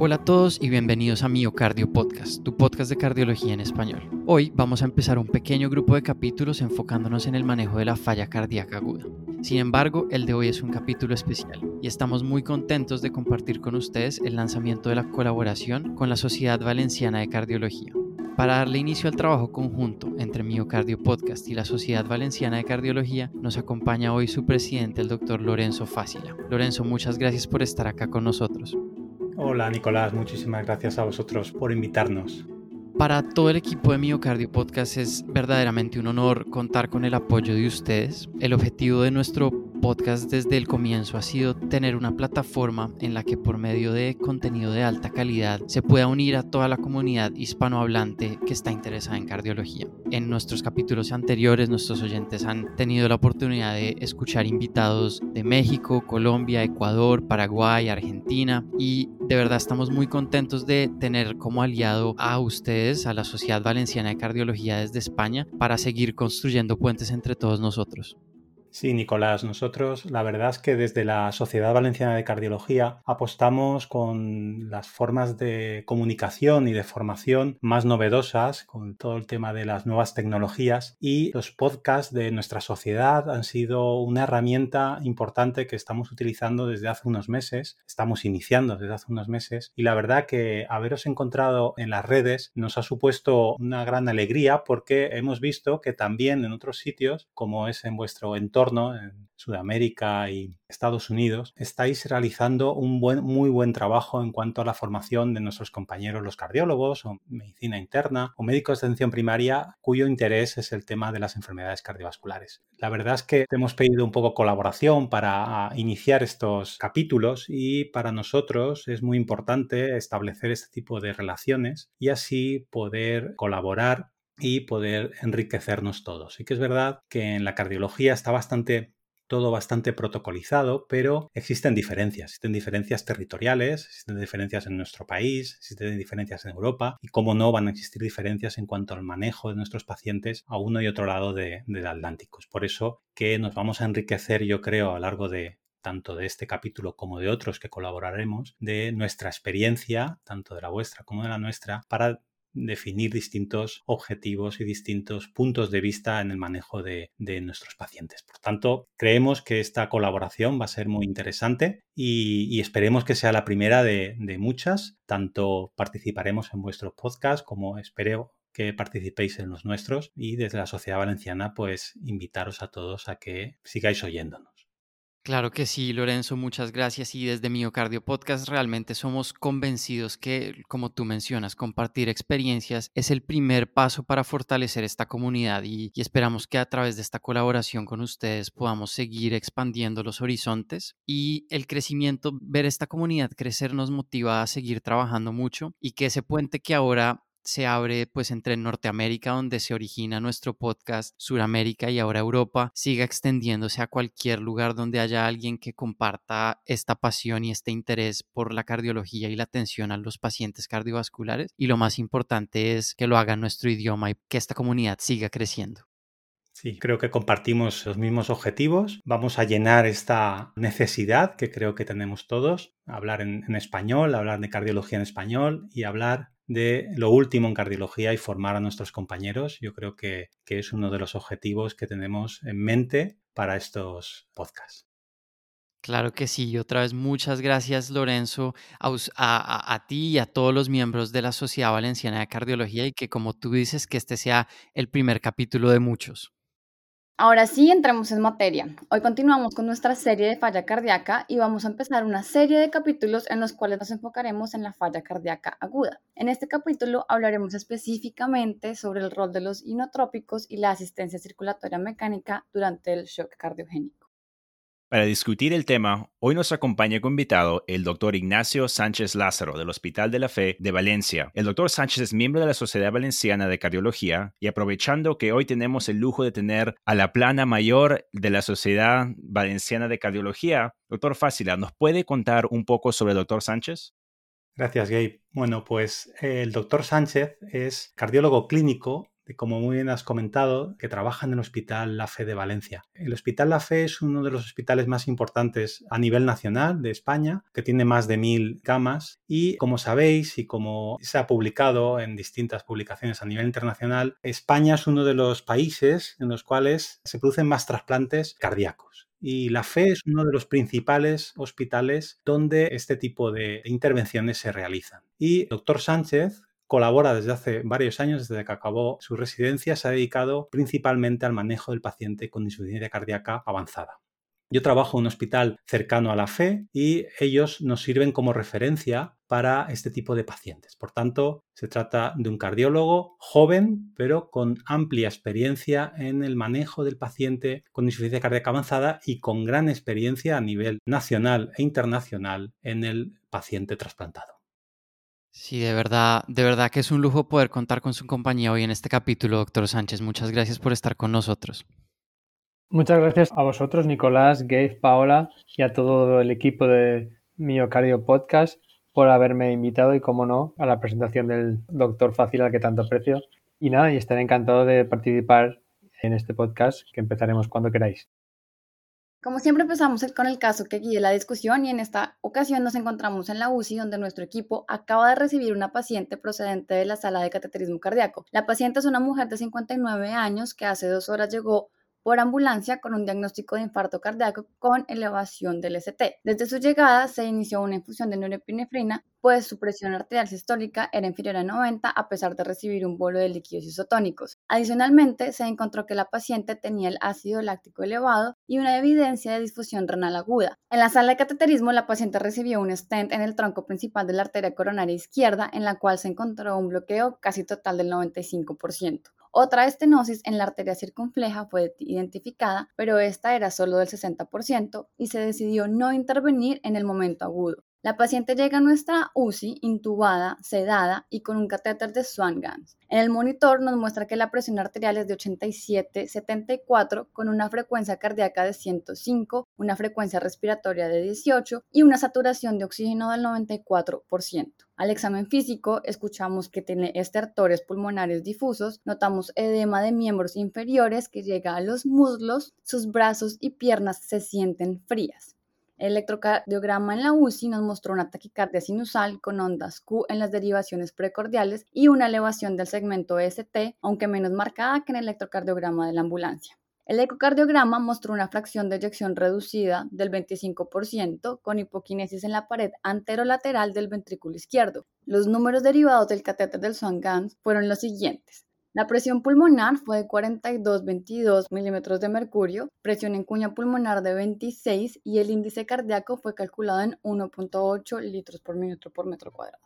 Hola a todos y bienvenidos a Miocardio Podcast, tu podcast de cardiología en español. Hoy vamos a empezar un pequeño grupo de capítulos enfocándonos en el manejo de la falla cardíaca aguda. Sin embargo, el de hoy es un capítulo especial y estamos muy contentos de compartir con ustedes el lanzamiento de la colaboración con la Sociedad Valenciana de Cardiología. Para darle inicio al trabajo conjunto entre Miocardio Podcast y la Sociedad Valenciana de Cardiología, nos acompaña hoy su presidente, el doctor Lorenzo Fácila. Lorenzo, muchas gracias por estar acá con nosotros. Hola Nicolás, muchísimas gracias a vosotros por invitarnos. Para todo el equipo de Miocardio Podcast es verdaderamente un honor contar con el apoyo de ustedes. El objetivo de nuestro podcast desde el comienzo ha sido tener una plataforma en la que por medio de contenido de alta calidad se pueda unir a toda la comunidad hispanohablante que está interesada en cardiología. En nuestros capítulos anteriores nuestros oyentes han tenido la oportunidad de escuchar invitados de México, Colombia, Ecuador, Paraguay, Argentina y de verdad estamos muy contentos de tener como aliado a ustedes, a la Sociedad Valenciana de Cardiología desde España, para seguir construyendo puentes entre todos nosotros. Sí, Nicolás, nosotros la verdad es que desde la Sociedad Valenciana de Cardiología apostamos con las formas de comunicación y de formación más novedosas, con todo el tema de las nuevas tecnologías y los podcasts de nuestra sociedad han sido una herramienta importante que estamos utilizando desde hace unos meses, estamos iniciando desde hace unos meses y la verdad que haberos encontrado en las redes nos ha supuesto una gran alegría porque hemos visto que también en otros sitios, como es en vuestro entorno, en Sudamérica y Estados Unidos, estáis realizando un muy buen trabajo en cuanto a la formación de nuestros compañeros los cardiólogos o medicina interna o médicos de atención primaria cuyo interés es el tema de las enfermedades cardiovasculares. La verdad es que hemos pedido un poco colaboración para iniciar estos capítulos y para nosotros es muy importante establecer este tipo de relaciones y así poder colaborar y poder enriquecernos todos. Sí que es verdad que en la cardiología está bastante todo bastante protocolizado, pero existen diferencias, existen diferencias territoriales, existen diferencias en nuestro país, existen diferencias en Europa y cómo no van a existir diferencias en cuanto al manejo de nuestros pacientes a uno y otro lado del Atlántico. Es por eso que nos vamos a enriquecer, yo creo, a lo largo de tanto de este capítulo como de otros que colaboraremos, de nuestra experiencia, tanto de la vuestra como de la nuestra, para definir distintos objetivos y distintos puntos de vista en el manejo de, nuestros pacientes. Por tanto, creemos que esta colaboración va a ser muy interesante y, esperemos que sea la primera de, de, muchas. Tanto participaremos en vuestros podcasts como espero que participéis en los nuestros y desde la Sociedad Valenciana pues invitaros a todos a que sigáis oyéndonos. Claro que sí, Lorenzo, muchas gracias. Y desde Miocardio Podcast realmente somos convencidos que, como tú mencionas, compartir experiencias es el primer paso para fortalecer esta comunidad y, esperamos que a través de esta colaboración con ustedes podamos seguir expandiendo los horizontes y el crecimiento, ver esta comunidad crecer nos motiva a seguir trabajando mucho y que ese puente que ahora se abre pues entre Norteamérica, donde se origina nuestro podcast, Suramérica y ahora Europa, siga extendiéndose a cualquier lugar donde haya alguien que comparta esta pasión y este interés por la cardiología y la atención a los pacientes cardiovasculares. Y lo más importante es que lo haga en nuestro idioma y que esta comunidad siga creciendo. Sí, creo que compartimos los mismos objetivos. Vamos a llenar esta necesidad que creo que tenemos todos, hablar en, en español, hablar de cardiología en español y hablar de lo último en cardiología y formar a nuestros compañeros. Yo creo que, es uno de los objetivos que tenemos en mente para estos podcasts. Claro que sí. Otra vez, muchas gracias, Lorenzo, a, a, ti y a todos los miembros de la Sociedad Valenciana de Cardiología y que, como tú dices, que este sea el primer capítulo de muchos. Ahora sí, entramos en materia. Hoy continuamos con nuestra serie de falla cardíaca y vamos a empezar una serie de capítulos en los cuales nos enfocaremos en la falla cardíaca aguda. En este capítulo hablaremos específicamente sobre el rol de los inotrópicos y la asistencia circulatoria mecánica durante el shock cardiogénico. Para discutir el tema, hoy nos acompaña como invitado el doctor Ignacio Sánchez Lázaro del Hospital de la Fe de Valencia. El doctor Sánchez es miembro de la Sociedad Valenciana de Cardiología y aprovechando que hoy tenemos el lujo de tener a la plana mayor de la Sociedad Valenciana de Cardiología, doctor Fácila, ¿nos puede contar un poco sobre el doctor Sánchez? Gracias, Gabe. Bueno, pues el doctor Sánchez es cardiólogo clínico como muy bien has comentado, que trabaja en el Hospital La Fe de Valencia. El Hospital La Fe es uno de los hospitales más importantes a nivel nacional de España, que tiene más de mil camas y como sabéis y como se ha publicado en distintas publicaciones a nivel internacional, España es uno de los países en los cuales se producen más trasplantes cardíacos. Y la FE es uno de los principales hospitales donde este tipo de intervenciones se realizan. Y doctor Sánchez colabora desde hace varios años, desde que acabó su residencia, se ha dedicado principalmente al manejo del paciente con insuficiencia cardíaca avanzada. Yo trabajo en un hospital cercano a la fe y ellos nos sirven como referencia para este tipo de pacientes. Por tanto, se trata de un cardiólogo joven, pero con amplia experiencia en el manejo del paciente con insuficiencia cardíaca avanzada y con gran experiencia a nivel nacional e internacional en el paciente trasplantado. Sí, de verdad, de verdad que es un lujo poder contar con su compañía hoy en este capítulo, doctor Sánchez. Muchas gracias por estar con nosotros. Muchas gracias a vosotros, Nicolás, Gabe, Paola y a todo el equipo de Miocardio Podcast por haberme invitado y, como no, a la presentación del doctor Fácil al que tanto aprecio. Y nada, y estaré encantado de participar en este podcast que empezaremos cuando queráis. Como siempre empezamos con el caso que guíe la discusión y en esta ocasión nos encontramos en la UCI donde nuestro equipo acaba de recibir una paciente procedente de la sala de cateterismo cardíaco. La paciente es una mujer de 59 años que hace dos horas llegó por ambulancia con un diagnóstico de infarto cardíaco con elevación del ST. Desde su llegada se inició una infusión de norepinefrina, pues su presión arterial sistólica era inferior a 90 a pesar de recibir un bolo de líquidos isotónicos. Adicionalmente, se encontró que la paciente tenía el ácido láctico elevado y una evidencia de disfusión renal aguda. En la sala de cateterismo, la paciente recibió un stent en el tronco principal de la arteria coronaria izquierda, en la cual se encontró un bloqueo casi total del 95%. Otra estenosis en la arteria circunfleja fue identificada, pero esta era solo del 60% y se decidió no intervenir en el momento agudo. La paciente llega a nuestra UCI intubada, sedada y con un catéter de Swan-Ganz. En el monitor nos muestra que la presión arterial es de 87-74 con una frecuencia cardíaca de 105, una frecuencia respiratoria de 18 y una saturación de oxígeno del 94%. Al examen físico escuchamos que tiene estertores pulmonares difusos, notamos edema de miembros inferiores que llega a los muslos, sus brazos y piernas se sienten frías. El electrocardiograma en la UCI nos mostró una taquicardia sinusal con ondas Q en las derivaciones precordiales y una elevación del segmento ST, aunque menos marcada que en el electrocardiograma de la ambulancia. El ecocardiograma mostró una fracción de eyección reducida del 25% con hipoquinesis en la pared anterolateral del ventrículo izquierdo. Los números derivados del catéter del Swan-Ganz fueron los siguientes. La presión pulmonar fue de 42,22 milímetros de mercurio, presión en cuña pulmonar de 26 y el índice cardíaco fue calculado en 1.8 litros por minuto por metro cuadrado.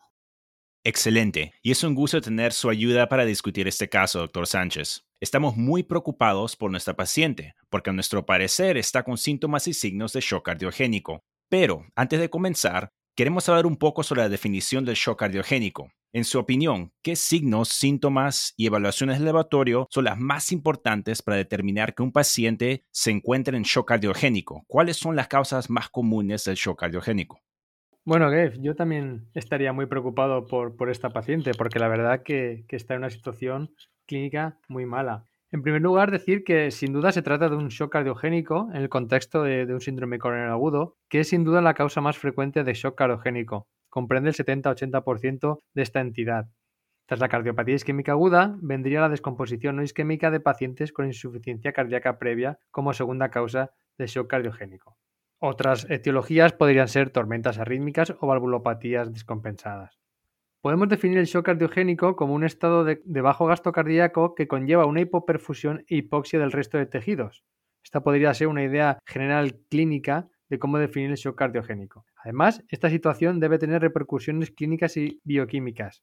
Excelente, y es un gusto tener su ayuda para discutir este caso, doctor Sánchez. Estamos muy preocupados por nuestra paciente, porque a nuestro parecer está con síntomas y signos de shock cardiogénico. Pero, antes de comenzar, queremos saber un poco sobre la definición del shock cardiogénico. En su opinión, ¿qué signos, síntomas y evaluaciones del laboratorio son las más importantes para determinar que un paciente se encuentra en shock cardiogénico? ¿Cuáles son las causas más comunes del shock cardiogénico? Bueno, Gabe, yo también estaría muy preocupado por, esta paciente, porque la verdad que, está en una situación clínica muy mala. En primer lugar, decir que sin duda se trata de un shock cardiogénico en el contexto de, de un síndrome coronariano agudo, que es sin duda la causa más frecuente de shock cardiogénico comprende el 70-80% de esta entidad. Tras la cardiopatía isquémica aguda, vendría la descomposición no isquémica de pacientes con insuficiencia cardíaca previa como segunda causa de shock cardiogénico. Otras etiologías podrían ser tormentas arrítmicas o valvulopatías descompensadas. Podemos definir el shock cardiogénico como un estado de, bajo gasto cardíaco que conlleva una hipoperfusión e hipoxia del resto de tejidos. Esta podría ser una idea general clínica de cómo definir el shock cardiogénico. Además, esta situación debe tener repercusiones clínicas y bioquímicas.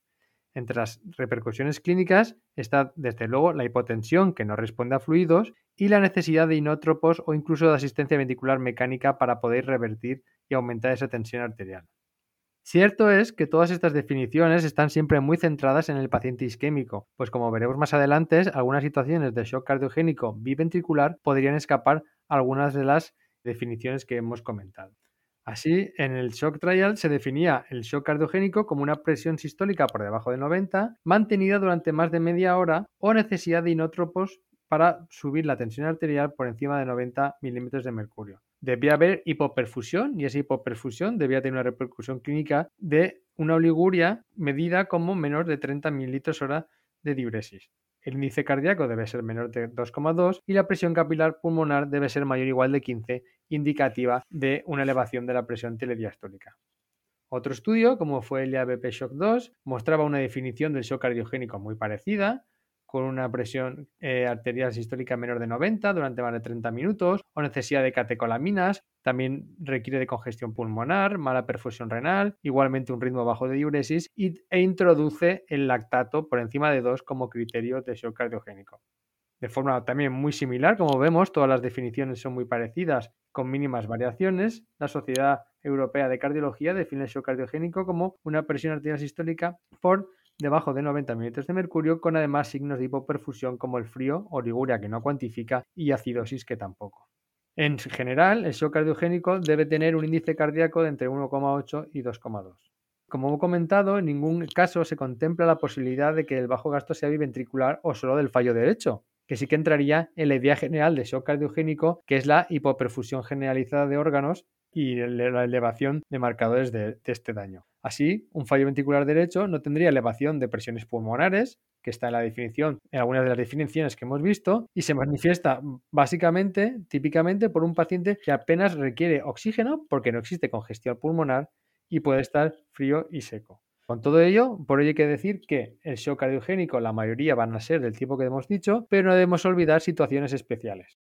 Entre las repercusiones clínicas está, desde luego, la hipotensión, que no responde a fluidos, y la necesidad de inótropos o incluso de asistencia ventricular mecánica para poder revertir y aumentar esa tensión arterial. Cierto es que todas estas definiciones están siempre muy centradas en el paciente isquémico, pues como veremos más adelante, algunas situaciones de shock cardiogénico biventricular podrían escapar algunas de las definiciones que hemos comentado. Así, en el shock trial se definía el shock cardiogénico como una presión sistólica por debajo de 90, mantenida durante más de media hora o necesidad de inótropos para subir la tensión arterial por encima de 90 milímetros de mercurio. Debía haber hipoperfusión y esa hipoperfusión debía tener una repercusión clínica de una oliguria medida como menor de 30 mililitros hora de diuresis. El índice cardíaco debe ser menor de 2,2 y la presión capilar pulmonar debe ser mayor o igual de 15, indicativa de una elevación de la presión telediastólica. Otro estudio, como fue el IABP Shock 2, mostraba una definición del shock cardiogénico muy parecida, con una presión eh, arterial sistólica menor de 90 durante más de 30 minutos, o necesidad de catecolaminas, también requiere de congestión pulmonar, mala perfusión renal, igualmente un ritmo bajo de diuresis e introduce el lactato por encima de 2 como criterio de shock cardiogénico. De forma también muy similar, como vemos, todas las definiciones son muy parecidas, con mínimas variaciones. La Sociedad Europea de Cardiología define el shock cardiogénico como una presión arterial sistólica por debajo de 90 mililitros de mercurio, con además signos de hipoperfusión como el frío, oliguria que no cuantifica y acidosis que tampoco. En general, el shock cardiogénico debe tener un índice cardíaco de entre 1,8 y 2,2. Como he comentado, en ningún caso se contempla la posibilidad de que el bajo gasto sea biventricular o solo del fallo derecho, que sí que entraría en la idea general de shock cardiogénico, que es la hipoperfusión generalizada de órganos y la elevación de marcadores de, este daño. Así, un fallo ventricular derecho no tendría elevación de presiones pulmonares, que está en la definición, en algunas de las definiciones que hemos visto, y se manifiesta básicamente, típicamente, por un paciente que apenas requiere oxígeno porque no existe congestión pulmonar y puede estar frío y seco. Con todo ello, por ello hay que decir que el shock cardiogénico, la mayoría van a ser del tipo que hemos dicho, pero no debemos olvidar situaciones especiales.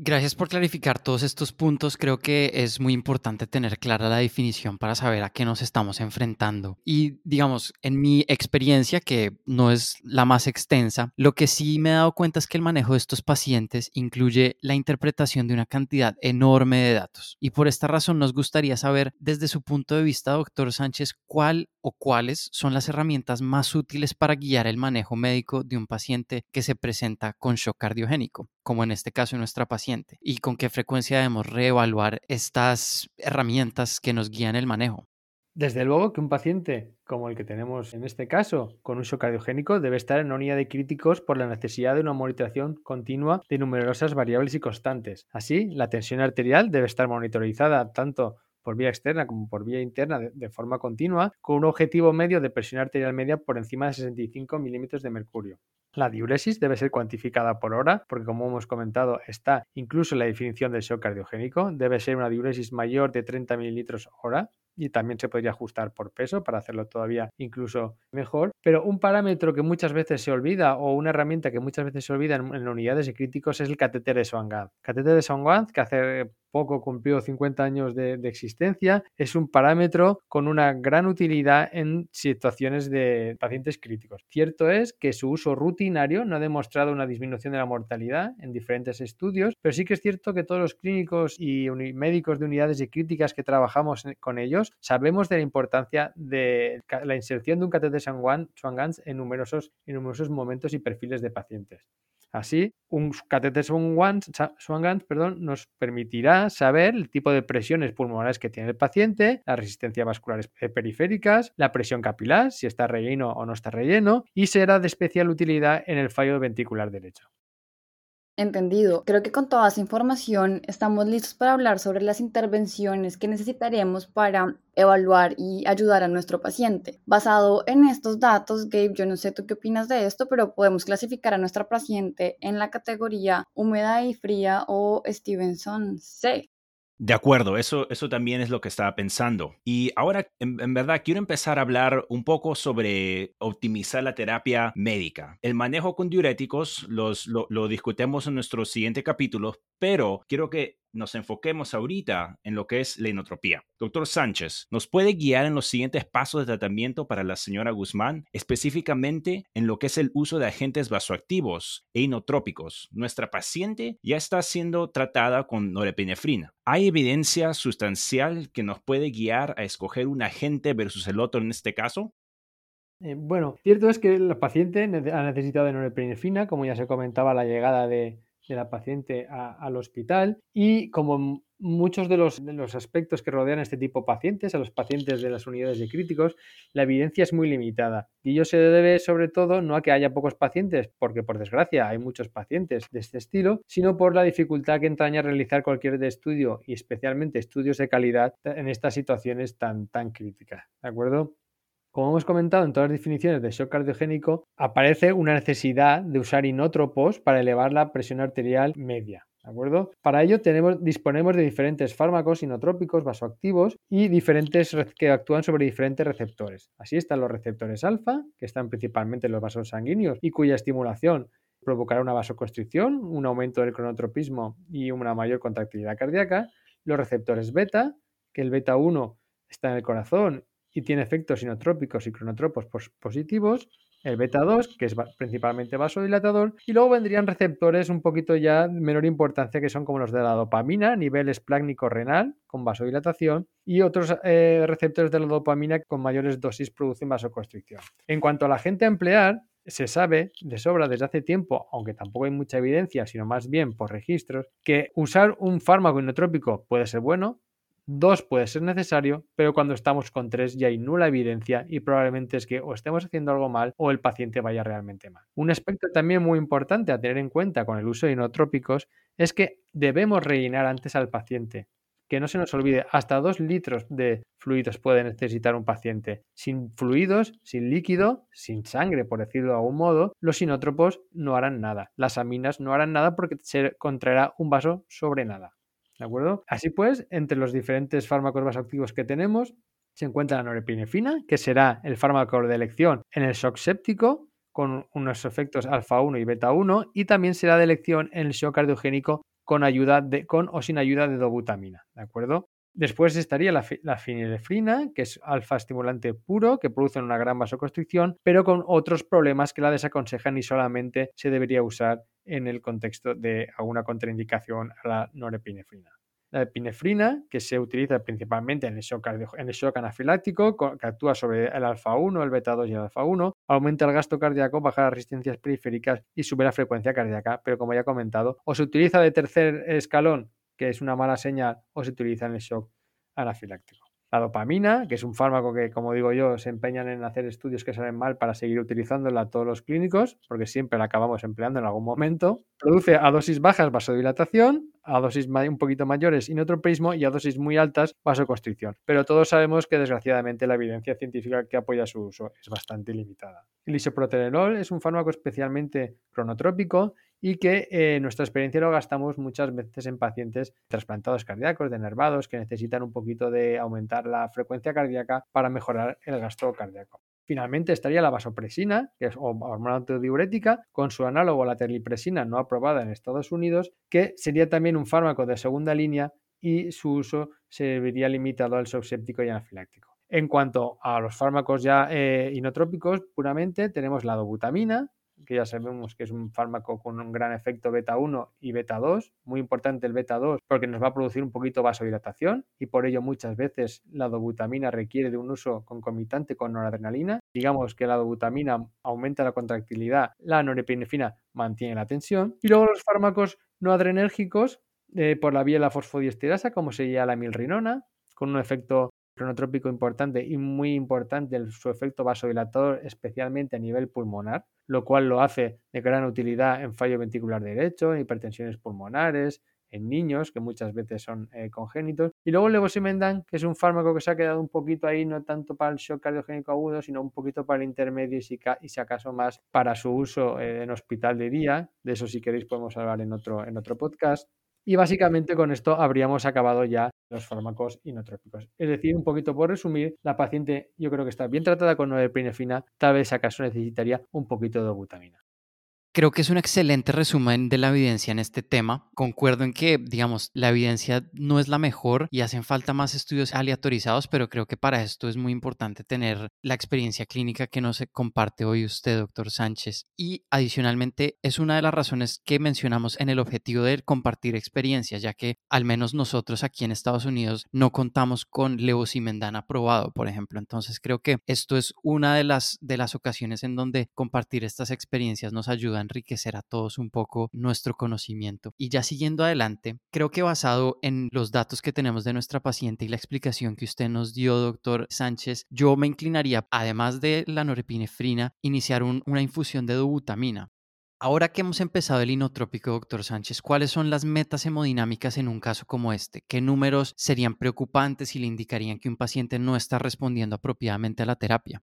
Gracias por clarificar todos estos puntos. Creo que es muy importante tener clara la definición para saber a qué nos estamos enfrentando. Y digamos, en mi experiencia, que no es la más extensa, lo que sí me he dado cuenta es que el manejo de estos pacientes incluye la interpretación de una cantidad enorme de datos. Y por esta razón nos gustaría saber, desde su punto de vista, doctor Sánchez, cuál o cuáles son las herramientas más útiles para guiar el manejo médico de un paciente que se presenta con shock cardiogénico, como en este caso nuestra paciente y con qué frecuencia debemos reevaluar estas herramientas que nos guían el manejo. Desde luego que un paciente como el que tenemos en este caso, con shock cardiogénico, debe estar en una unidad de críticos por la necesidad de una monitoración continua de numerosas variables y constantes. Así, la tensión arterial debe estar monitorizada tanto por vía externa como por vía interna de, forma continua, con un objetivo medio de presión arterial media por encima de 65 milímetros de mercurio. La diuresis debe ser cuantificada por hora, porque como hemos comentado, está incluso en la definición del shock cardiogénico. Debe ser una diuresis mayor de 30 mililitros hora y también se podría ajustar por peso para hacerlo todavía incluso mejor. Pero un parámetro que muchas veces se olvida o una herramienta que muchas veces se olvida en, unidades de críticos es el catéter de Swan-Ganz. Catéter de Swan-Ganz que hace poco cumplió 50 años de, existencia, es un parámetro con una gran utilidad en situaciones de pacientes críticos. Cierto es que su uso rutinario no ha demostrado una disminución de la mortalidad en diferentes estudios, pero sí que es cierto que todos los clínicos y médicos de unidades de críticas que trabajamos con ellos sabemos de la importancia de la inserción de un catéter Swan-Ganz en numerosos, en numerosos momentos y perfiles de pacientes. Así, un catéter Swan-Ganz perdón, nos permitirá saber el tipo de presiones pulmonares que tiene el paciente, las resistencias vasculares periféricas, la presión capilar, si está relleno o no está relleno, y será de especial utilidad en el fallo ventricular derecho. Entendido. Creo que con toda esa información estamos listos para hablar sobre las intervenciones que necesitaremos para evaluar y ayudar a nuestro paciente. Basado en estos datos, Gabe, yo no sé tú qué opinas de esto, pero podemos clasificar a nuestra paciente en la categoría húmeda y fría o Stevenson C. De acuerdo, eso, eso también es lo que estaba pensando. Y ahora, en, verdad, quiero empezar a hablar un poco sobre optimizar la terapia médica. El manejo con diuréticos los, lo, lo discutemos en nuestro siguiente capítulo, pero quiero que nos enfoquemos ahorita en lo que es la inotropía. Doctor Sánchez, ¿nos puede guiar en los siguientes pasos de tratamiento para la señora Guzmán, específicamente en lo que es el uso de agentes vasoactivos e inotrópicos? Nuestra paciente ya está siendo tratada con norepinefrina. ¿Hay evidencia sustancial que nos puede guiar a escoger un agente versus el otro en este caso? Eh, bueno, cierto es que la paciente ha necesitado de norepinefrina, como ya se comentaba, la llegada de, de la paciente al hospital y como muchos de los, de los, aspectos que rodean a este tipo de pacientes, a los pacientes de las unidades de críticos, la evidencia es muy limitada. Y ello se debe sobre todo no a que haya pocos pacientes, porque por desgracia hay muchos pacientes de este estilo, sino por la dificultad que entraña realizar cualquier estudio y especialmente estudios de calidad en estas situaciones tan, tan críticas. ¿De acuerdo? Como hemos comentado en todas las definiciones de shock cardiogénico, aparece una necesidad de usar inótropos para elevar la presión arterial media. ¿De acuerdo? Para ello tenemos, disponemos de diferentes fármacos inotrópicos vasoactivos y diferentes que actúan sobre diferentes receptores. Así están los receptores alfa, que están principalmente en los vasos sanguíneos y cuya estimulación provocará una vasoconstricción, un aumento del cronotropismo y una mayor contractilidad cardíaca. Los receptores beta, que el beta 1 está en el corazón y tiene efectos inotrópicos y cronotropos positivos, el beta 2, que es principalmente vasodilatador, y luego vendrían receptores un poquito ya de menor importancia, que son como los de la dopamina, nivel esplácnico-renal, con vasodilatación, y otros eh, receptores de la dopamina con mayores dosis producen vasoconstricción. En cuanto a la gente a emplear, se sabe de sobra desde hace tiempo, aunque tampoco hay mucha evidencia, sino más bien por registros, que usar un fármaco inotrópico puede ser bueno, Dos puede ser necesario, pero cuando estamos con tres ya hay nula evidencia y probablemente es que o estemos haciendo algo mal o el paciente vaya realmente mal. Un aspecto también muy importante a tener en cuenta con el uso de inotrópicos es que debemos rellenar antes al paciente. Que no se nos olvide, hasta dos litros de fluidos puede necesitar un paciente. Sin fluidos, sin líquido, sin sangre, por decirlo de algún modo, los inótropos no harán nada. Las aminas no harán nada porque se contraerá un vaso sobre nada. ¿De acuerdo? Así pues, entre los diferentes fármacos vasoactivos que tenemos, se encuentra la norepinefrina, que será el fármaco de elección en el shock séptico, con unos efectos alfa 1 y beta 1, y también será de elección en el shock cardiogénico con, ayuda de, con o sin ayuda de dobutamina. ¿De acuerdo? Después estaría la, la, finelefrina, que es alfa estimulante puro, que produce una gran vasoconstricción, pero con otros problemas que la desaconsejan y solamente se debería usar en el contexto de alguna contraindicación a la norepinefrina. La epinefrina, que se utiliza principalmente en el shock, en el shock anafiláctico, que actúa sobre el alfa-1, el beta-2 y el alfa-1, aumenta el gasto cardíaco, baja las resistencias periféricas y sube la frecuencia cardíaca, pero como ya he comentado, o se utiliza de tercer escalón, que es una mala señal, o se utiliza en el shock anafiláctico. La dopamina, que es un fármaco que, como digo yo, se empeñan en hacer estudios que salen mal para seguir utilizándola a todos los clínicos, porque siempre la acabamos empleando en algún momento. Produce a dosis bajas vasodilatación, a dosis un poquito mayores inotropismo y a dosis muy altas vasoconstricción. Pero todos sabemos que desgraciadamente la evidencia científica que apoya su uso es bastante limitada. El isoproterenol es un fármaco especialmente cronotrópico y que en eh, nuestra experiencia lo gastamos muchas veces en pacientes trasplantados cardíacos, denervados, que necesitan un poquito de aumentar la frecuencia cardíaca para mejorar el gasto cardíaco. Finalmente estaría la vasopresina, que es hormona antidiurética, con su análogo la terlipresina no aprobada en Estados Unidos, que sería también un fármaco de segunda línea y su uso se vería limitado al subséptico y anafiláctico. En cuanto a los fármacos ya eh, inotrópicos, puramente tenemos la dobutamina, que ya sabemos que es un fármaco con un gran efecto beta 1 y beta 2. Muy importante el beta 2 porque nos va a producir un poquito vasodilatación y por ello muchas veces la dobutamina requiere de un uso concomitante con noradrenalina. Digamos que la dobutamina aumenta la contractilidad, la norepinefrina mantiene la tensión. Y luego los fármacos no adrenérgicos eh, por la vía de la fosfodiesterasa, como sería la milrinona, con un efecto cronotrópico importante y muy importante su efecto vasodilatador, especialmente a nivel pulmonar, lo cual lo hace de gran utilidad en fallo ventricular derecho, en hipertensiones pulmonares, en niños, que muchas veces son eh, congénitos. Y luego el levosimendan, que es un fármaco que se ha quedado un poquito ahí, no tanto para el shock cardiogénico agudo, sino un poquito para el intermedio y si, acaso más para su uso eh, en hospital de día. De eso si queréis podemos hablar en otro, en otro podcast. Y básicamente con esto habríamos acabado ya los fármacos inotrópicos. Es decir, un poquito por resumir, la paciente yo creo que está bien tratada con norepinefrina, tal vez acaso necesitaría un poquito de butamina. Creo que es un excelente resumen de la evidencia en este tema. Concuerdo en que, digamos, la evidencia no es la mejor y hacen falta más estudios aleatorizados, pero creo que para esto es muy importante tener la experiencia clínica que nos comparte hoy usted, doctor Sánchez. Y adicionalmente, es una de las razones que mencionamos en el objetivo de compartir experiencias, ya que al menos nosotros aquí en Estados Unidos no contamos con levosimendan aprobado, por ejemplo. Entonces, creo que esto es una de las, de las ocasiones en donde compartir estas experiencias nos ayuda enriquecer a todos un poco nuestro conocimiento. Y ya siguiendo adelante, creo que basado en los datos que tenemos de nuestra paciente y la explicación que usted nos dio, doctor Sánchez, yo me inclinaría, además de la norepinefrina, iniciar una infusión de dobutamina. Ahora que hemos empezado el inotrópico, doctor Sánchez, ¿cuáles son las metas hemodinámicas en un caso como este? ¿Qué números serían preocupantes y le indicarían que un paciente no está respondiendo apropiadamente a la terapia?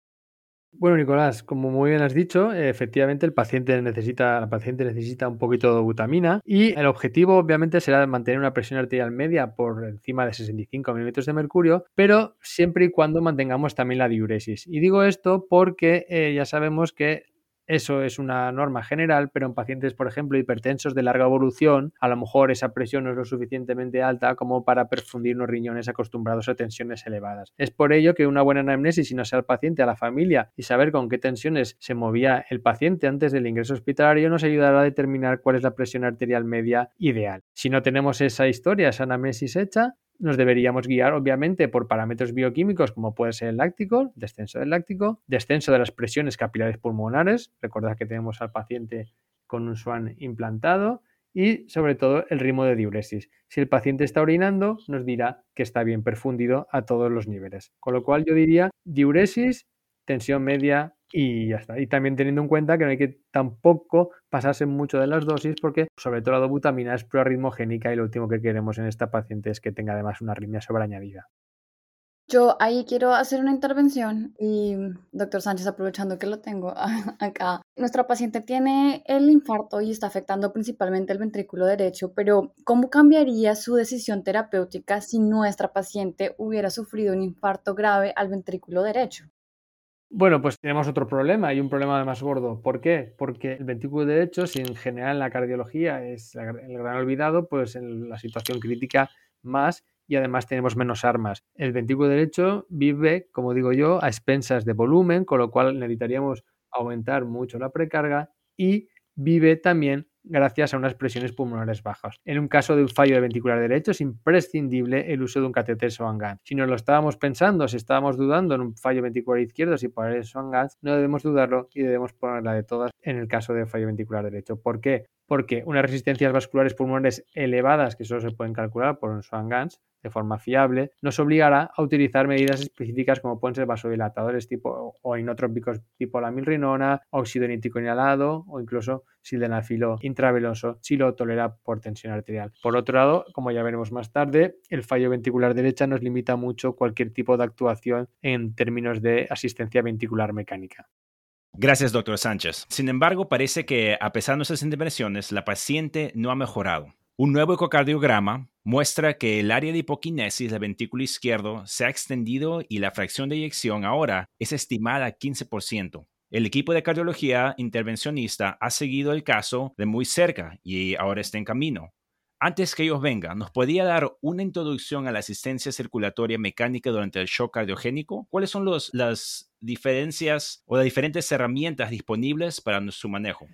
Bueno, Nicolás, como muy bien has dicho, efectivamente el paciente necesita, la paciente necesita un poquito de butamina y el objetivo obviamente será mantener una presión arterial media por encima de 65 milímetros de mercurio, pero siempre y cuando mantengamos también la diuresis. Y digo esto porque eh, ya sabemos que eso es una norma general, pero en pacientes, por ejemplo, hipertensos de larga evolución, a lo mejor esa presión no es lo suficientemente alta como para perfundir unos riñones acostumbrados a tensiones elevadas. Es por ello que una buena anamnesis, si no sea al paciente, a la familia y saber con qué tensiones se movía el paciente antes del ingreso hospitalario nos ayudará a determinar cuál es la presión arterial media ideal. Si no tenemos esa historia, esa anamnesis hecha, nos deberíamos guiar obviamente por parámetros bioquímicos como puede ser el láctico, descenso del láctico, descenso de las presiones capilares pulmonares, recordad que tenemos al paciente con un SWAN implantado y sobre todo el ritmo de diuresis. Si el paciente está orinando, nos dirá que está bien perfundido a todos los niveles. Con lo cual yo diría diuresis, tensión media y ya está. Y también teniendo en cuenta que no hay que tampoco pasarse mucho de las dosis porque sobre todo la dobutamina es proarritmogénica y lo último que queremos en esta paciente es que tenga además una arritmia sobreañadida. Yo ahí quiero hacer una intervención y doctor Sánchez, aprovechando que lo tengo acá, nuestra paciente tiene el infarto y está afectando principalmente el ventrículo derecho, pero ¿cómo cambiaría su decisión terapéutica si nuestra paciente hubiera sufrido un infarto grave al ventrículo derecho? Bueno, pues tenemos otro problema y un problema más gordo. ¿Por qué? Porque el ventrículo derecho, si en general en la cardiología es el gran olvidado, pues en la situación crítica más y además tenemos menos armas. El ventrículo derecho vive, como digo yo, a expensas de volumen, con lo cual necesitaríamos aumentar mucho la precarga y vive también gracias a unas presiones pulmonares bajas. En un caso de un fallo de ventricular derecho es imprescindible el uso de un catéter Swan-Ganz. Si no lo estábamos pensando, si estábamos dudando en un fallo ventricular izquierdo, si poner el Swan-Ganz, no debemos dudarlo y debemos ponerla de todas en el caso de fallo ventricular derecho. ¿Por qué? Porque unas resistencias vasculares pulmonares elevadas, que solo se pueden calcular por un Swan-Ganz, de forma fiable, nos obligará a utilizar medidas específicas como pueden ser vasodilatadores tipo o inotrópicos tipo la milrinona, óxido inhalado o incluso sildenafilo intravenoso si lo tolera por tensión arterial. Por otro lado, como ya veremos más tarde, el fallo ventricular derecha nos limita mucho cualquier tipo de actuación en términos de asistencia ventricular mecánica. Gracias, doctor Sánchez. Sin embargo, parece que a pesar de nuestras intervenciones, la paciente no ha mejorado. Un nuevo ecocardiograma muestra que el área de hipoquinesis del ventrículo izquierdo se ha extendido y la fracción de eyección ahora es estimada a 15%. El equipo de cardiología intervencionista ha seguido el caso de muy cerca y ahora está en camino. Antes que ellos vengan, ¿nos podría dar una introducción a la asistencia circulatoria mecánica durante el shock cardiogénico? ¿Cuáles son las diferencias o las diferentes herramientas disponibles para su manejo?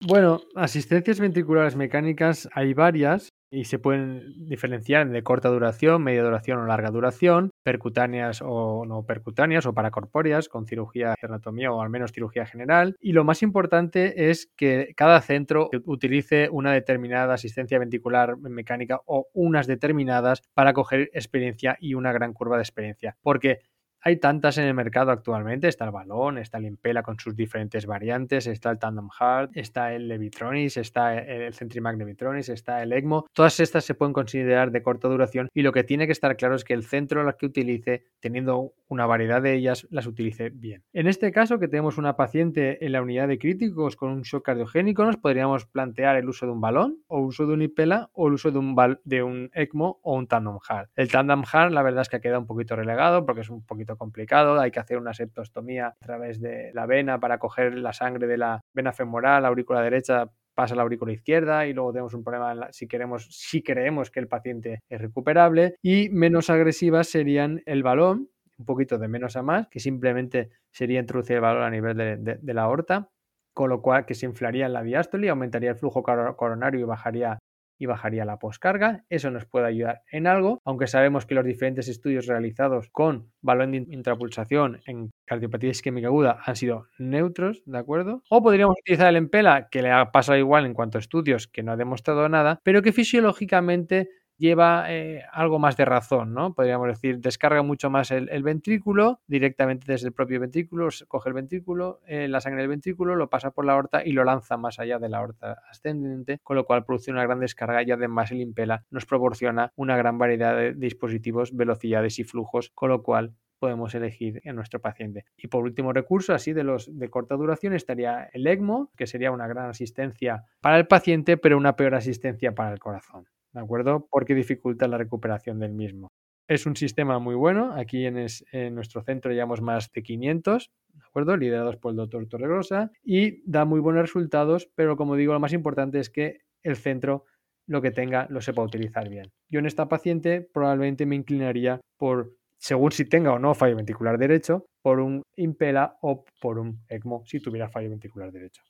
Bueno, asistencias ventriculares mecánicas hay varias y se pueden diferenciar de corta duración, media duración o larga duración, percutáneas o no percutáneas o paracorpóreas con cirugía de anatomía o al menos cirugía general. Y lo más importante es que cada centro utilice una determinada asistencia ventricular mecánica o unas determinadas para coger experiencia y una gran curva de experiencia. Porque hay tantas en el mercado actualmente. Está el balón, está el Impela con sus diferentes variantes, está el Tandem Heart, está el Levitronis, está el Centrimac Levitronis, está el ECMO. Todas estas se pueden considerar de corta duración y lo que tiene que estar claro es que el centro a las que utilice, teniendo una variedad de ellas, las utilice bien. En este caso, que tenemos una paciente en la unidad de críticos con un shock cardiogénico, nos podríamos plantear el uso de un balón o uso de un Impela o el uso de un, de un ECMO o un Tandem Heart. El Tandem Heart, la verdad es que ha quedado un poquito relegado porque es un poquito complicado, hay que hacer una septostomía a través de la vena para coger la sangre de la vena femoral, la aurícula derecha pasa a la aurícula izquierda y luego tenemos un problema si queremos si creemos que el paciente es recuperable. Y menos agresivas serían el balón un poquito de menos a más que simplemente sería introducir el balón a nivel de, de la aorta con lo cual que se inflaría en la diástole aumentaría el flujo coronario y bajaría y bajaría la poscarga. Eso nos puede ayudar en algo, aunque sabemos que los diferentes estudios realizados con balón de intrapulsación en cardiopatía isquémica aguda han sido neutros, ¿de acuerdo? O podríamos utilizar el Empela, que le ha pasado igual en cuanto a estudios, que no ha demostrado nada, pero que fisiológicamente lleva eh, algo más de razón, ¿no? Podríamos decir, descarga mucho más el, ventrículo directamente desde el propio ventrículo, coge el ventrículo, eh, la sangre del ventrículo, lo pasa por la aorta y lo lanza más allá de la aorta ascendente, con lo cual produce una gran descarga y además el Impela nos proporciona una gran variedad de dispositivos, velocidades y flujos, con lo cual podemos elegir en nuestro paciente. Y por último recurso, así de los de corta duración, estaría el ECMO, que sería una gran asistencia para el paciente, pero una peor asistencia para el corazón. ¿De acuerdo? Porque dificulta la recuperación del mismo. Es un sistema muy bueno. Aquí en, nuestro centro llevamos más de 500, ¿de acuerdo? Liderados por el doctor Torregrosa y da muy buenos resultados, pero como digo, lo más importante es que el centro lo que tenga lo sepa utilizar bien. Yo en esta paciente probablemente me inclinaría por, según si tenga o no fallo ventricular derecho, por un Impela o por un ECMO si tuviera fallo ventricular derecho.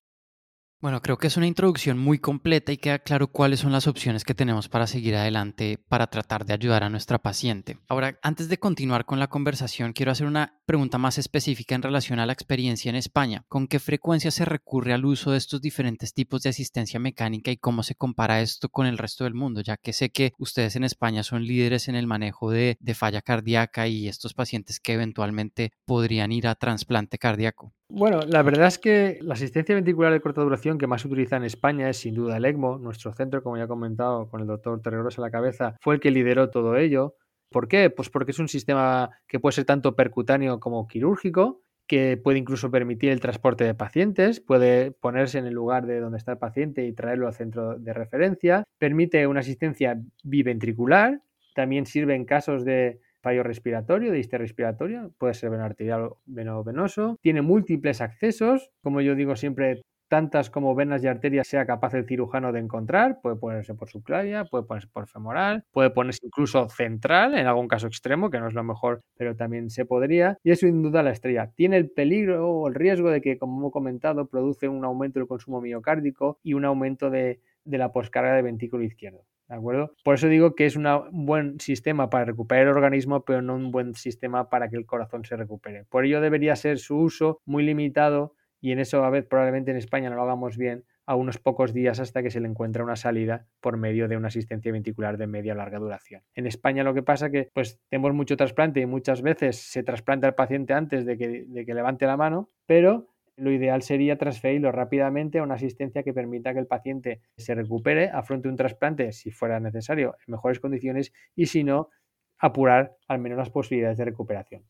Bueno, creo que es una introducción muy completa y queda claro cuáles son las opciones que tenemos para seguir adelante para tratar de ayudar a nuestra paciente. Ahora, antes de continuar con la conversación, quiero hacer una pregunta más específica en relación a la experiencia en España. ¿Con qué frecuencia se recurre al uso de estos diferentes tipos de asistencia mecánica y cómo se compara esto con el resto del mundo? Ya que sé que ustedes en España son líderes en el manejo de, falla cardíaca y estos pacientes que eventualmente podrían ir a trasplante cardíaco. Bueno, la verdad es que la asistencia ventricular de corta duración que más se utiliza en España es sin duda el ECMO. Nuestro centro, como ya he comentado, con el doctor Terreros a la cabeza, fue el que lideró todo ello. ¿Por qué? Pues porque es un sistema que puede ser tanto percutáneo como quirúrgico, que puede incluso permitir el transporte de pacientes, puede ponerse en el lugar de donde está el paciente y traerlo al centro de referencia, permite una asistencia biventricular, también sirve en casos de fallo respiratorio, de distia respiratoria, puede ser veno arterial o veno venoso, tiene múltiples accesos, como yo digo siempre, tantas como venas y arterias sea capaz el cirujano de encontrar, puede ponerse por subclavia, puede ponerse por femoral, puede ponerse incluso central, en algún caso extremo, que no es lo mejor, pero también se podría, y es sin duda la estrella. Tiene el peligro o el riesgo de que, como hemos comentado, produce un aumento del consumo miocárdico y un aumento de, de la poscarga de ventrículo izquierdo. ¿De acuerdo? Por eso digo que es un buen sistema para recuperar el organismo, pero no un buen sistema para que el corazón se recupere. Por ello debería ser su uso muy limitado y en eso a ver probablemente en España no lo hagamos bien a unos pocos días hasta que se le encuentra una salida por medio de una asistencia ventricular de media o larga duración. En España lo que pasa que pues tenemos mucho trasplante y muchas veces se trasplanta al paciente antes de que, de que levante la mano, pero lo ideal sería transferirlo rápidamente a una asistencia que permita que el paciente se recupere, afronte un trasplante si fuera necesario en mejores condiciones y si no, apurar al menos las posibilidades de recuperación.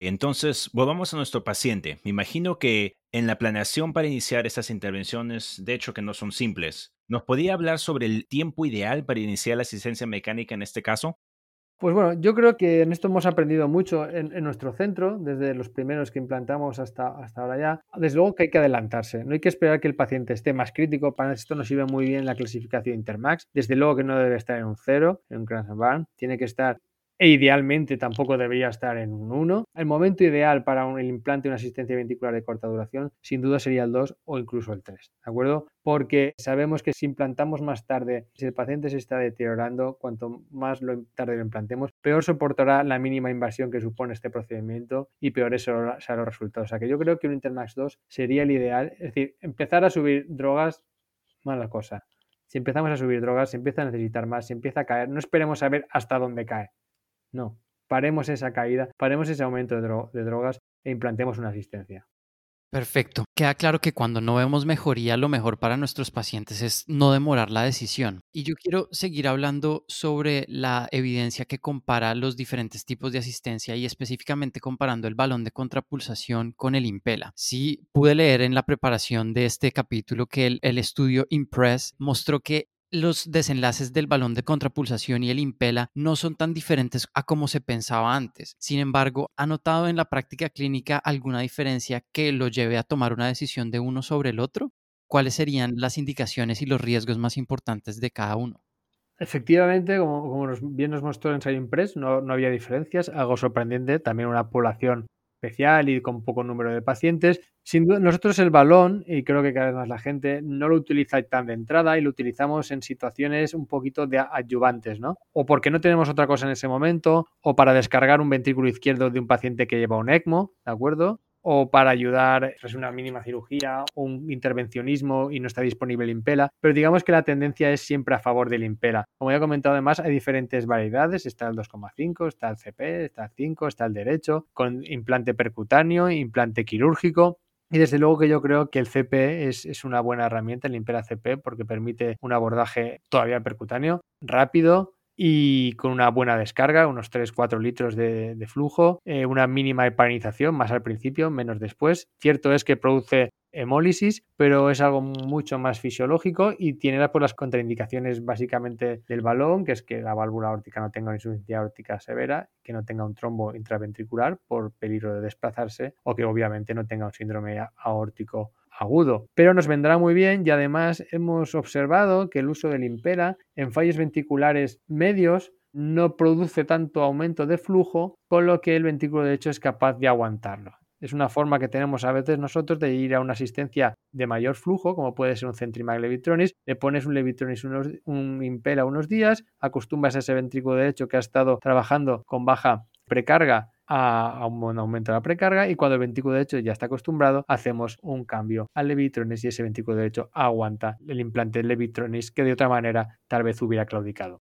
Entonces, volvamos a nuestro paciente. Me imagino que en la planeación para iniciar estas intervenciones, de hecho que no son simples, ¿nos podría hablar sobre el tiempo ideal para iniciar la asistencia mecánica en este caso? Pues bueno, yo creo que en esto hemos aprendido mucho en, nuestro centro, desde los primeros que implantamos hasta, hasta ahora ya. Desde luego que hay que adelantarse, no hay que esperar que el paciente esté más crítico, para esto nos sirve muy bien la clasificación Intermax. Desde luego que no debe estar en un 0, en un Cransban, tiene que estar e idealmente tampoco debería estar en un 1. El momento ideal para el implante de una asistencia ventricular de corta duración sin duda sería el 2 o incluso el 3, ¿de acuerdo? Porque sabemos que si implantamos más tarde, si el paciente se está deteriorando, cuanto más lo tarde lo implantemos, peor soportará la mínima inversión que supone este procedimiento y peores serán los resultados. O sea que yo creo que un Intermax 2 sería el ideal, es decir, empezar a subir drogas, mala cosa. Si empezamos a subir drogas, se empieza a necesitar más, se empieza a caer, no esperemos a ver hasta dónde cae no, paremos esa caída, paremos ese aumento de, drogas e implantemos una asistencia. Perfecto. Queda claro que cuando no vemos mejoría, lo mejor para nuestros pacientes es no demorar la decisión. Y yo quiero seguir hablando sobre la evidencia que compara los diferentes tipos de asistencia y específicamente comparando el balón de contrapulsación con el Impela. Sí, pude leer en la preparación de este capítulo que el, el estudio Impress mostró que los desenlaces del balón de contrapulsación y el impela no son tan diferentes a como se pensaba antes. Sin embargo, ¿ha notado en la práctica clínica alguna diferencia que lo lleve a tomar una decisión de uno sobre el otro? ¿Cuáles serían las indicaciones y los riesgos más importantes de cada uno? Efectivamente, como, bien nos mostró en Impress, no, no había diferencias. Algo sorprendente, también una población especial y con poco número de pacientes. Sin duda, nosotros el balón, y creo que cada vez más la gente, no lo utiliza tan de entrada y lo utilizamos en situaciones un poquito de adyuvantes, ¿no? O porque no tenemos otra cosa en ese momento, o para descargar un ventrículo izquierdo de un paciente que lleva un ECMO, ¿de acuerdo? O para ayudar es una mínima cirugía un intervencionismo y no está disponible el Impela, pero digamos que la tendencia es siempre a favor del Impela. Como ya he comentado además, hay diferentes variedades, está el 2,5, está el CP, está el 5, está el derecho, con implante percutáneo, implante quirúrgico. Y desde luego que yo creo que el CP es, es, una buena herramienta, el Impera CP, porque permite un abordaje todavía percutáneo, rápido, y con una buena descarga, unos 3-4 litros de, flujo, eh, una mínima heparización, más al principio, menos después. Cierto es que produce hemólisis, pero es algo mucho más fisiológico y tiene pues, las contraindicaciones básicamente del balón, que es que la válvula aórtica no tenga una insuficiencia aórtica severa, que no tenga un trombo intraventricular por peligro de desplazarse o que obviamente no tenga un síndrome aórtico agudo, pero nos vendrá muy bien y además hemos observado que el uso del Impera en fallos ventriculares medios no produce tanto aumento de flujo, con lo que el ventrículo derecho es capaz de aguantarlo. Es una forma que tenemos a veces nosotros de ir a una asistencia de mayor flujo, como puede ser un Centrimac Levitronis, le pones un Levitronis, un Impera unos días, acostumbras a ese ventrículo derecho que ha estado trabajando con baja precarga a, un aumento de la precarga y cuando el ventrículo derecho ya está acostumbrado, hacemos un cambio al Levitronis y ese ventrículo derecho aguanta el implante Levitronis que de otra manera tal vez hubiera claudicado.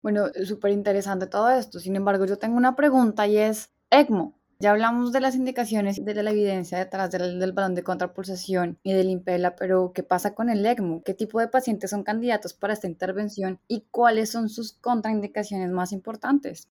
Bueno, súper interesante todo esto. Sin embargo, yo tengo una pregunta y es, ECMO, ya hablamos de las indicaciones y de la evidencia detrás del, del, balón de contrapulsación y del Impela, pero ¿qué pasa con el ECMO? ¿Qué tipo de pacientes son candidatos para esta intervención y cuáles son sus contraindicaciones más importantes?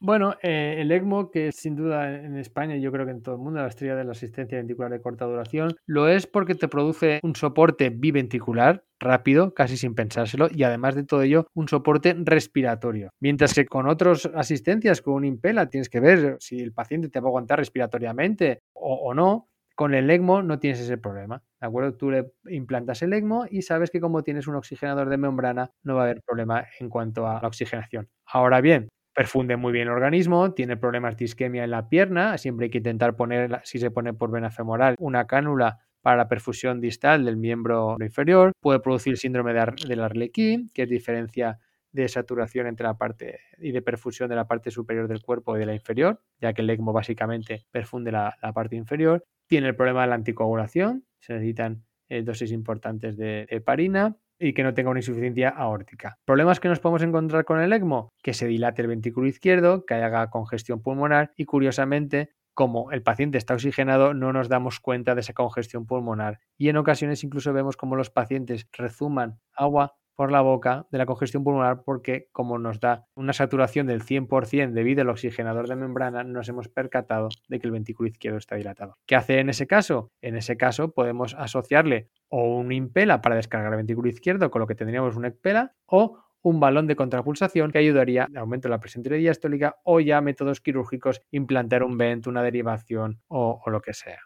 Bueno, eh, el ECMO, que sin duda en España, yo creo que en todo el mundo, la estrella de la asistencia ventricular de corta duración, lo es porque te produce un soporte biventricular rápido, casi sin pensárselo, y además de todo ello, un soporte respiratorio. Mientras que con otras asistencias, con un Impela, tienes que ver si el paciente te va a aguantar respiratoriamente o, o no. Con el ECMO no tienes ese problema, ¿de acuerdo? Tú le implantas el ECMO y sabes que como tienes un oxigenador de membrana no va a haber problema en cuanto a la oxigenación. Ahora bien, perfunde muy bien el organismo, tiene problemas de isquemia en la pierna, siempre hay que intentar poner, si se pone por vena femoral, una cánula para la perfusión distal del miembro inferior, puede producir síndrome de del Arlequín, que es diferencia de saturación entre la parte y de perfusión de la parte superior del cuerpo y de la inferior, ya que el ECMO básicamente perfunde la, parte inferior. Tiene el problema de la anticoagulación, se necesitan eh, dosis importantes de heparina y que no tenga una insuficiencia aórtica. Problemas que nos podemos encontrar con el ECMO, que se dilate el ventrículo izquierdo, que haga congestión pulmonar y curiosamente como el paciente está oxigenado, no nos damos cuenta de esa congestión pulmonar. Y en ocasiones incluso vemos como los pacientes rezuman agua por la boca de la congestión pulmonar porque como nos da una saturación del 100% debido al oxigenador de membrana, nos hemos percatado de que el ventrículo izquierdo está dilatado. ¿Qué hace en ese caso? En ese caso podemos asociarle o un impela para descargar el ventrículo izquierdo, con lo que tendríamos un expela, o un balón de contrapulsación que ayudaría al aumento de la presión diastólica o ya métodos quirúrgicos, implantar un vent, una derivación o, o lo que sea.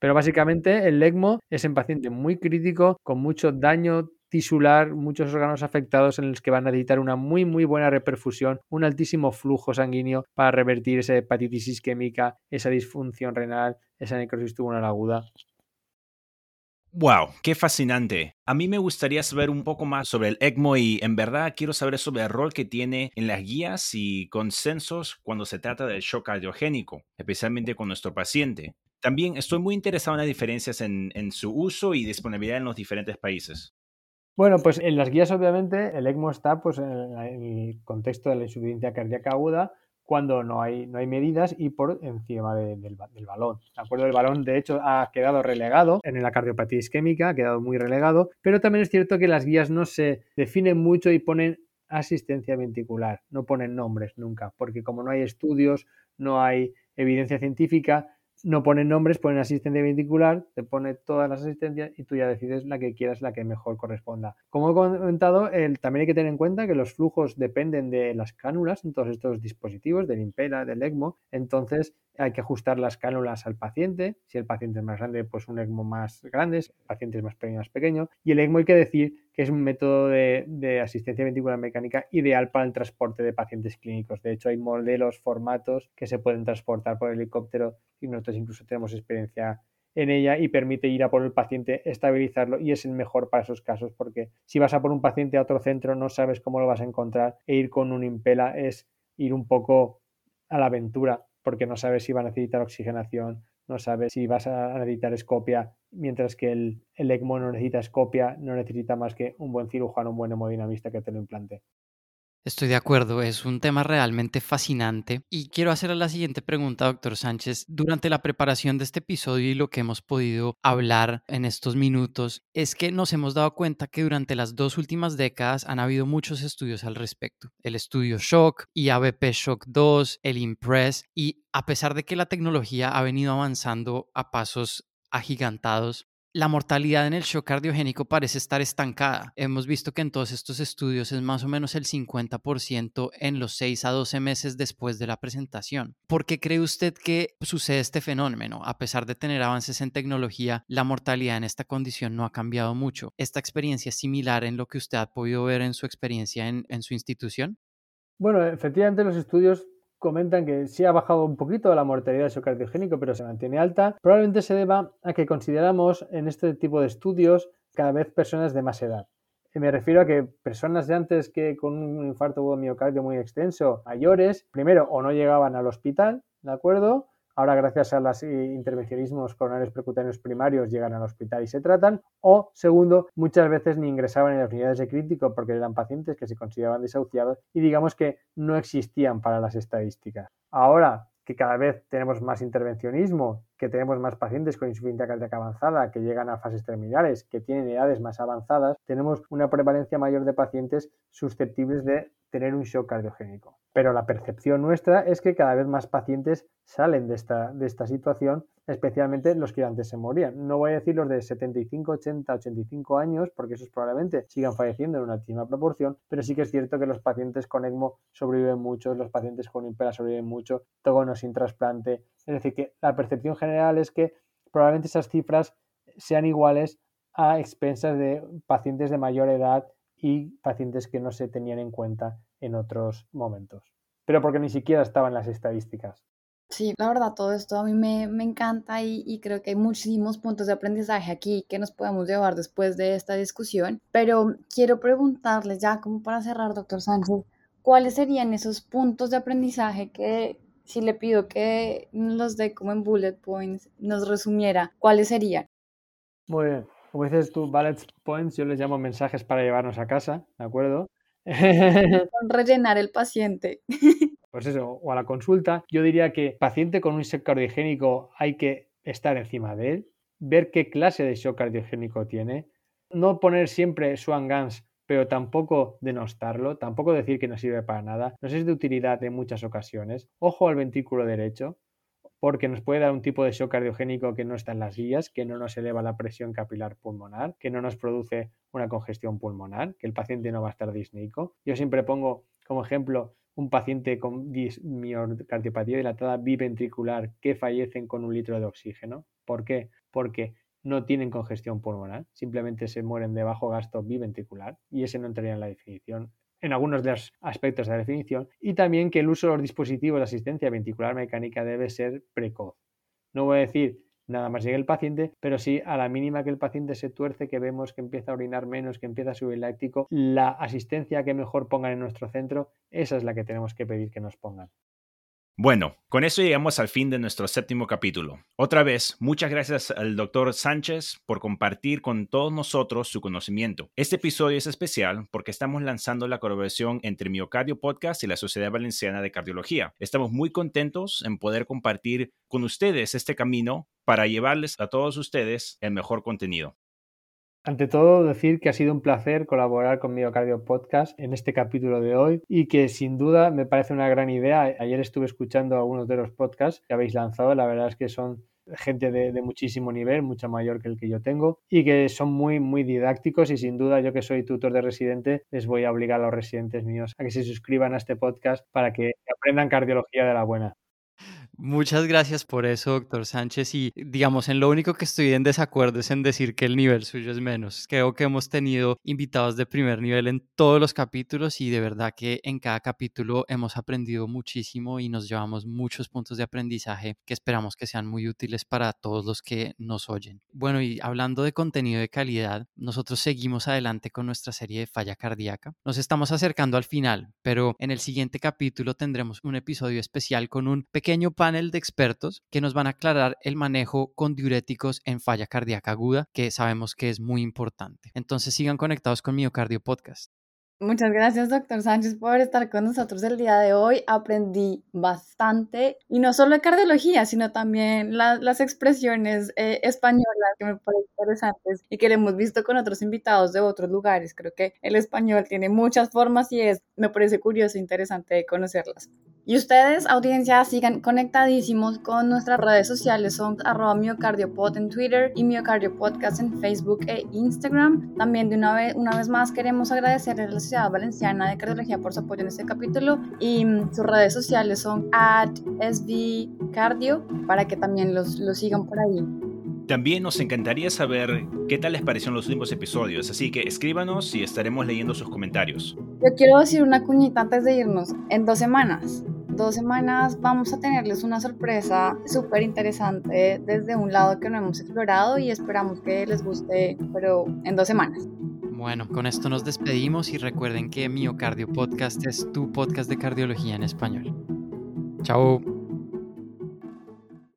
Pero básicamente el ECMO es en paciente muy crítico, con mucho daño tisular, muchos órganos afectados en los que van a necesitar una muy muy buena reperfusión, un altísimo flujo sanguíneo para revertir esa hepatitis isquémica, esa disfunción renal, esa necrosis tubular aguda. Wow, qué fascinante. A mí me gustaría saber un poco más sobre el ECMO y en verdad quiero saber sobre el rol que tiene en las guías y consensos cuando se trata del shock cardiogénico, especialmente con nuestro paciente. También estoy muy interesado en las diferencias en, en su uso y disponibilidad en los diferentes países. Bueno, pues en las guías obviamente el ECMO está pues, en el contexto de la insuficiencia cardíaca aguda cuando no hay, no hay medidas y por encima del, balón. ¿De acuerdo? El balón, de hecho, ha quedado relegado en la cardiopatía isquémica, ha quedado muy relegado, pero también es cierto que las guías no se definen mucho y ponen asistencia ventricular, no ponen nombres nunca, porque como no hay estudios, no hay evidencia científica, no ponen nombres, ponen asistencia ventricular, te pone todas las asistencias y tú ya decides la que quieras, la que mejor corresponda. Como he comentado, también hay que tener en cuenta que los flujos dependen de las cánulas en todos estos dispositivos, del Impera, del ECMO. Entonces, hay que ajustar las cánulas al paciente. Si el paciente es más grande, pues un ECMO más grande, si el paciente es más pequeño, más pequeño. Y el ECMO hay que decir que es un método de, asistencia ventricular mecánica ideal para el transporte de pacientes clínicos. De hecho, hay modelos, formatos que se pueden transportar por helicóptero y nosotros incluso tenemos experiencia en ella y permite ir a por el paciente, estabilizarlo y es el mejor para esos casos porque si vas a por un paciente a otro centro no sabes cómo lo vas a encontrar e ir con un impela es ir un poco a la aventura porque no sabes si va a necesitar oxigenación, no sabes si vas a necesitar escopia, mientras que el, el ECMO no necesita escopia, no necesita más que un buen cirujano, un buen hemodinamista que te lo implante. Estoy de acuerdo, es un tema realmente fascinante y quiero hacerle la siguiente pregunta, doctor Sánchez. Durante la preparación de este episodio y lo que hemos podido hablar en estos minutos, es que nos hemos dado cuenta que durante las dos últimas décadas han habido muchos estudios al respecto. El estudio Shock y ABP Shock 2, el Impress, y a pesar de que la tecnología ha venido avanzando a pasos agigantados, la mortalidad en el shock cardiogénico parece estar estancada. Hemos visto que en todos estos estudios es más o menos el 50% en los 6 a 12 meses después de la presentación. ¿Por qué cree usted que sucede este fenómeno? A pesar de tener avances en tecnología, la mortalidad en esta condición no ha cambiado mucho. ¿Esta experiencia es similar en lo que usted ha podido ver en su experiencia en, en su institución? Bueno, efectivamente los estudios comentan que sí ha bajado un poquito la mortalidad de shock cardiogénico, pero se mantiene alta. Probablemente se deba a que consideramos en este tipo de estudios cada vez personas de más edad. Me refiero a que personas de antes que con un infarto de miocardio muy extenso, mayores, primero o no llegaban al hospital, ¿de acuerdo? Ahora gracias a los intervencionismos coronarios percutáneos primarios llegan al hospital y se tratan, o segundo, muchas veces ni ingresaban en las unidades de crítico porque eran pacientes que se consideraban desahuciados y digamos que no existían para las estadísticas. Ahora que cada vez tenemos más intervencionismo, que tenemos más pacientes con insuficiencia cardíaca avanzada, que llegan a fases terminales, que tienen edades más avanzadas, tenemos una prevalencia mayor de pacientes susceptibles de tener un shock cardiogénico. Pero la percepción nuestra es que cada vez más pacientes salen de esta, de esta situación, especialmente los que antes se morían. No voy a decir los de 75, 80, 85 años, porque esos probablemente sigan falleciendo en una altísima proporción, pero sí que es cierto que los pacientes con ECMO sobreviven mucho, los pacientes con impera sobreviven mucho, no sin trasplante. Es decir, que la percepción general es que probablemente esas cifras sean iguales a expensas de pacientes de mayor edad y pacientes que no se tenían en cuenta en otros momentos, pero porque ni siquiera estaban las estadísticas. Sí, la verdad, todo esto a mí me, me encanta y, y, creo que hay muchísimos puntos de aprendizaje aquí que nos podemos llevar después de esta discusión, pero quiero preguntarle ya como para cerrar, doctor Sánchez, ¿cuáles serían esos puntos de aprendizaje que si le pido que los dé como en bullet points, nos resumiera, ¿cuáles serían? Muy bien. Como dices tú, bullet points, yo les llamo mensajes para llevarnos a casa, ¿de acuerdo? rellenar el paciente. Pues eso, o a la consulta, yo diría que paciente con un shock cardiogénico hay que estar encima de él, ver qué clase de shock cardiogénico tiene, no poner siempre Swan Guns, pero tampoco denostarlo, tampoco decir que no sirve para nada, nos es de utilidad en muchas ocasiones. Ojo al ventrículo derecho, porque nos puede dar un tipo de shock cardiogénico que no está en las guías, que no nos eleva la presión capilar pulmonar, que no nos produce una congestión pulmonar, que el paciente no va a estar disneico. Yo siempre pongo como ejemplo un paciente con miocardiopatía dilatada biventricular que fallecen con un litro de oxígeno. ¿Por qué? Porque no tienen congestión pulmonar, simplemente se mueren de bajo gasto biventricular y ese no entraría en la definición en algunos de los aspectos de la definición, y también que el uso de los dispositivos de asistencia ventricular mecánica debe ser precoz. No voy a decir nada más llegue el paciente, pero sí a la mínima que el paciente se tuerce, que vemos que empieza a orinar menos, que empieza a subir láctico, la asistencia que mejor pongan en nuestro centro, esa es la que tenemos que pedir que nos pongan. Bueno, con eso llegamos al fin de nuestro séptimo capítulo. Otra vez, muchas gracias al doctor Sánchez por compartir con todos nosotros su conocimiento. Este episodio es especial porque estamos lanzando la colaboración entre Miocardio Podcast y la Sociedad Valenciana de Cardiología. Estamos muy contentos en poder compartir con ustedes este camino para llevarles a todos ustedes el mejor contenido. Ante todo, decir que ha sido un placer colaborar con Miocardio Podcast en este capítulo de hoy y que sin duda me parece una gran idea. Ayer estuve escuchando algunos de los podcasts que habéis lanzado, la verdad es que son gente de, muchísimo nivel, mucho mayor que el que yo tengo, y que son muy, muy didácticos y sin duda yo que soy tutor de residente, les voy a obligar a los residentes míos a que se suscriban a este podcast para que aprendan cardiología de la buena. Muchas gracias por eso, doctor Sánchez. Y digamos, en lo único que estoy en desacuerdo es en decir que el nivel suyo es menos. Creo que hemos tenido invitados de primer nivel en todos los capítulos y de verdad que en cada capítulo hemos aprendido muchísimo y nos llevamos muchos puntos de aprendizaje que esperamos que sean muy útiles para todos los que nos oyen. Bueno, y hablando de contenido de calidad, nosotros seguimos adelante con nuestra serie de falla cardíaca. Nos estamos acercando al final, pero en el siguiente capítulo tendremos un episodio especial con un pequeño panel panel de expertos que nos van a aclarar el manejo con diuréticos en falla cardíaca aguda, que sabemos que es muy importante. Entonces sigan conectados con Miocardio Podcast. Muchas gracias, doctor Sánchez, por estar con nosotros el día de hoy. Aprendí bastante, y no solo de cardiología, sino también las expresiones eh, españolas que me parecen interesantes y que le hemos visto con otros invitados de otros lugares. Creo que el español tiene muchas formas y es, me parece curioso e interesante conocerlas. Y ustedes, audiencia, sigan conectadísimos con nuestras redes sociales. Son arroba miocardiopod en Twitter y miocardiopodcast en Facebook e Instagram. También de una vez, una vez más queremos agradecer a la Sociedad Valenciana de Cardiología por su apoyo en este capítulo. Y mm, sus redes sociales son at svcardio para que también los, los sigan por ahí. También nos encantaría saber qué tal les parecieron los últimos episodios, así que escríbanos y estaremos leyendo sus comentarios. Yo quiero decir una cuñita antes de irnos. En dos semanas, dos semanas vamos a tenerles una sorpresa súper interesante desde un lado que no hemos explorado y esperamos que les guste, pero en dos semanas. Bueno, con esto nos despedimos y recuerden que Miocardio Podcast es tu podcast de cardiología en español. Chao.